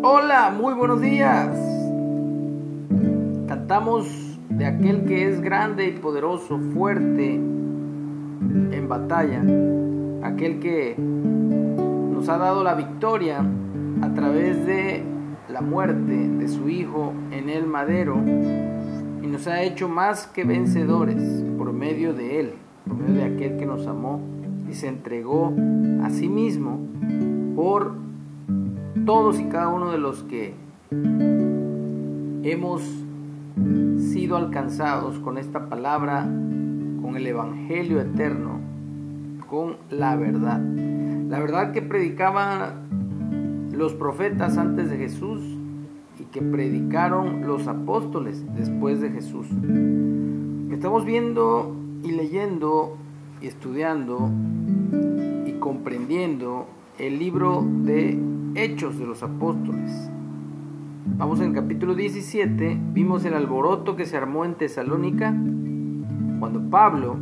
Hola, muy buenos días. Cantamos de aquel que es grande y poderoso, fuerte en batalla, aquel que nos ha dado la victoria a través de la muerte de su Hijo en el madero y nos ha hecho más que vencedores por medio de Él, por medio de aquel que nos amó y se entregó a sí mismo por todos y cada uno de los que hemos sido alcanzados con esta palabra, con el Evangelio eterno, con la verdad. La verdad que predicaban los profetas antes de Jesús y que predicaron los apóstoles después de Jesús. Estamos viendo y leyendo y estudiando y comprendiendo el libro de Hechos de los Apóstoles. Vamos en capítulo 17, vimos el alboroto que se armó en Tesalónica cuando Pablo,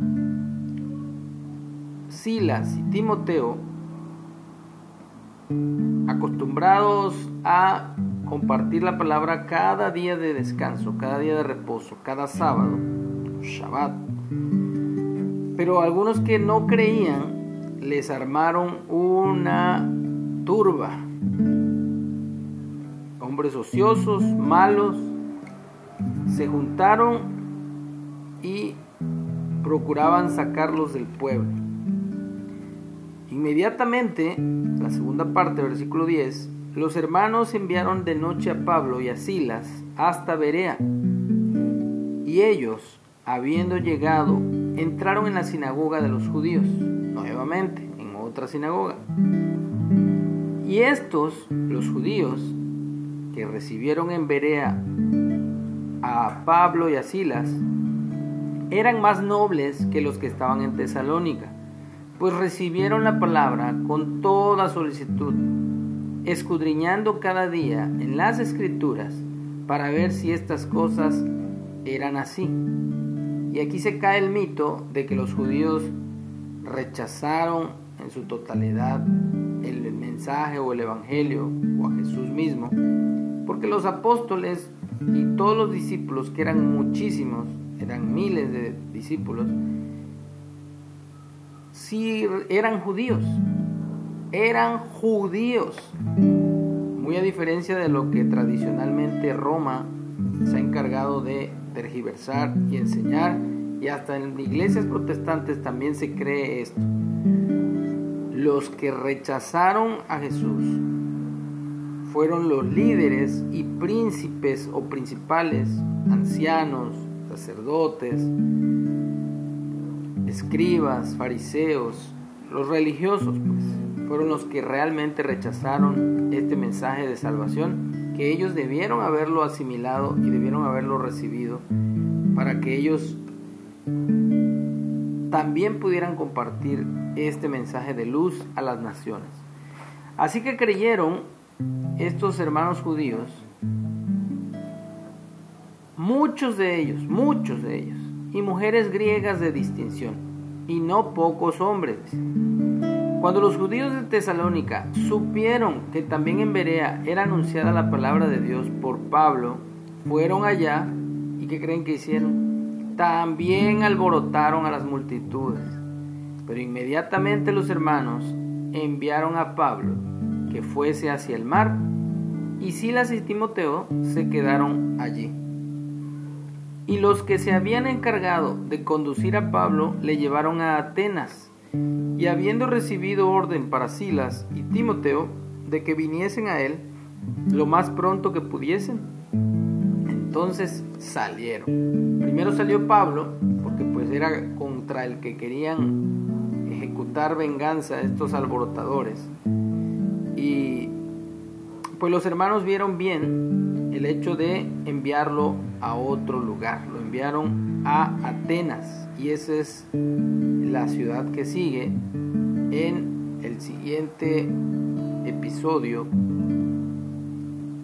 Silas y Timoteo, acostumbrados a compartir la palabra cada día de descanso, cada día de reposo, cada sábado, Shabbat. Pero algunos que no creían les armaron una turba hombres ociosos, malos, se juntaron y procuraban sacarlos del pueblo. Inmediatamente, la segunda parte, versículo 10, los hermanos enviaron de noche a Pablo y a Silas hasta Berea. Y ellos, habiendo llegado, entraron en la sinagoga de los judíos, nuevamente, en otra sinagoga. Y estos, los judíos, que recibieron en Berea a Pablo y a Silas eran más nobles que los que estaban en Tesalónica, pues recibieron la palabra con toda solicitud, escudriñando cada día en las escrituras para ver si estas cosas eran así. Y aquí se cae el mito de que los judíos rechazaron en su totalidad mensaje o el evangelio o a Jesús mismo porque los apóstoles y todos los discípulos, que eran muchísimos, eran miles de discípulos, sí eran judíos, eran judíos, muy a diferencia de lo que tradicionalmente Roma se ha encargado de tergiversar y enseñar, y hasta en iglesias protestantes también se cree esto. Los que rechazaron a Jesús fueron los líderes y príncipes o principales, ancianos, sacerdotes, escribas, fariseos, los religiosos, pues, fueron los que realmente rechazaron este mensaje de salvación, que ellos debieron haberlo asimilado y debieron haberlo recibido para que ellos también pudieran compartir este mensaje de luz a las naciones. Así que creyeron estos hermanos judíos, muchos de ellos, muchos de ellos, y mujeres griegas de distinción, y no pocos hombres. Cuando los judíos de Tesalónica supieron que también en Berea era anunciada la palabra de Dios por Pablo, fueron allá y ¿qué creen que hicieron? También alborotaron a las multitudes. Pero inmediatamente los hermanos enviaron a Pablo que fuese hacia el mar, y Silas y Timoteo se quedaron allí. Y los que se habían encargado de conducir a Pablo le llevaron a Atenas, y habiendo recibido orden para Silas y Timoteo de que viniesen a él lo más pronto que pudiesen, entonces salieron. Primero salió Pablo, porque pues era contra el que querían ejecutar venganza estos alborotadores. Y pues los hermanos vieron bien el hecho de enviarlo a otro lugar, lo enviaron a Atenas y esa es la ciudad que sigue en el siguiente episodio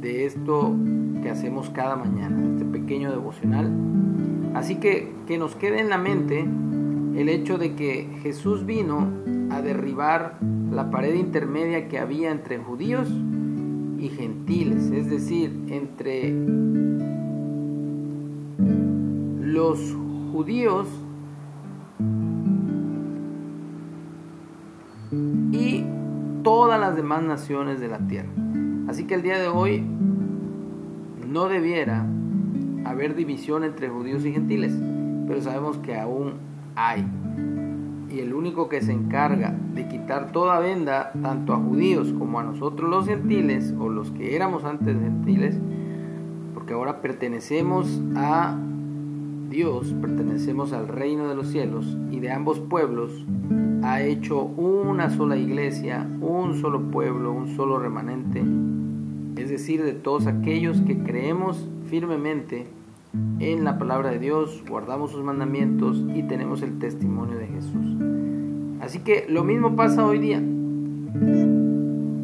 de esto que hacemos cada mañana, este pequeño devocional. Así que que nos quede en la mente el hecho de que Jesús vino a derribar la pared intermedia que había entre judíos y gentiles, es decir, entre los judíos y todas las demás naciones de la tierra. Así que el día de hoy no debiera haber división entre judíos y gentiles, pero sabemos que aún hay. Y el único que se encarga de quitar toda venda, tanto a judíos como a nosotros los gentiles, o los que éramos antes gentiles, porque ahora pertenecemos a Dios, pertenecemos al reino de los cielos, y de ambos pueblos ha hecho una sola iglesia, un solo pueblo, un solo remanente, es decir, de todos aquellos que creemos firmemente en la palabra de Dios, guardamos sus mandamientos y tenemos el testimonio de Jesús. Así que lo mismo pasa hoy día.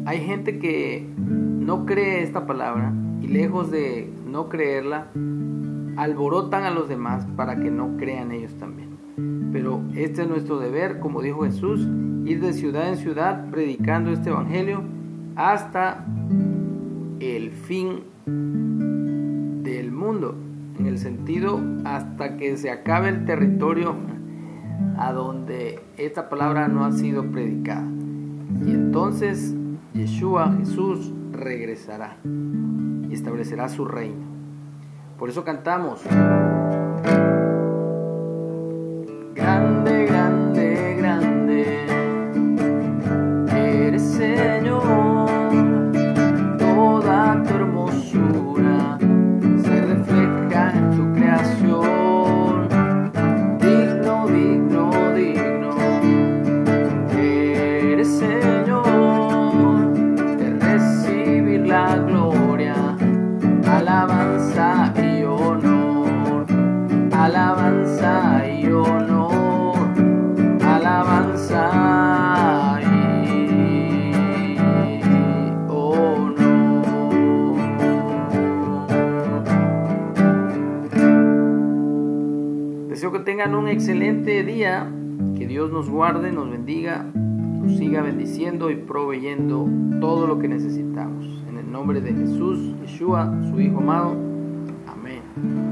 Hay gente que no cree esta palabra y lejos de no creerla, alborotan a los demás para que no crean ellos también. Pero este es nuestro deber, como dijo Jesús, ir de ciudad en ciudad predicando este Evangelio hasta el fin del mundo en el sentido hasta que se acabe el territorio a donde esta palabra no ha sido predicada. Y entonces Yeshua, Jesús, regresará y establecerá su reino. Por eso cantamos. Deseo que tengan un excelente día, que Dios nos guarde, nos bendiga, nos siga bendiciendo y proveyendo todo lo que necesitamos. En el nombre de Jesús, Yeshua, su Hijo amado. Amén.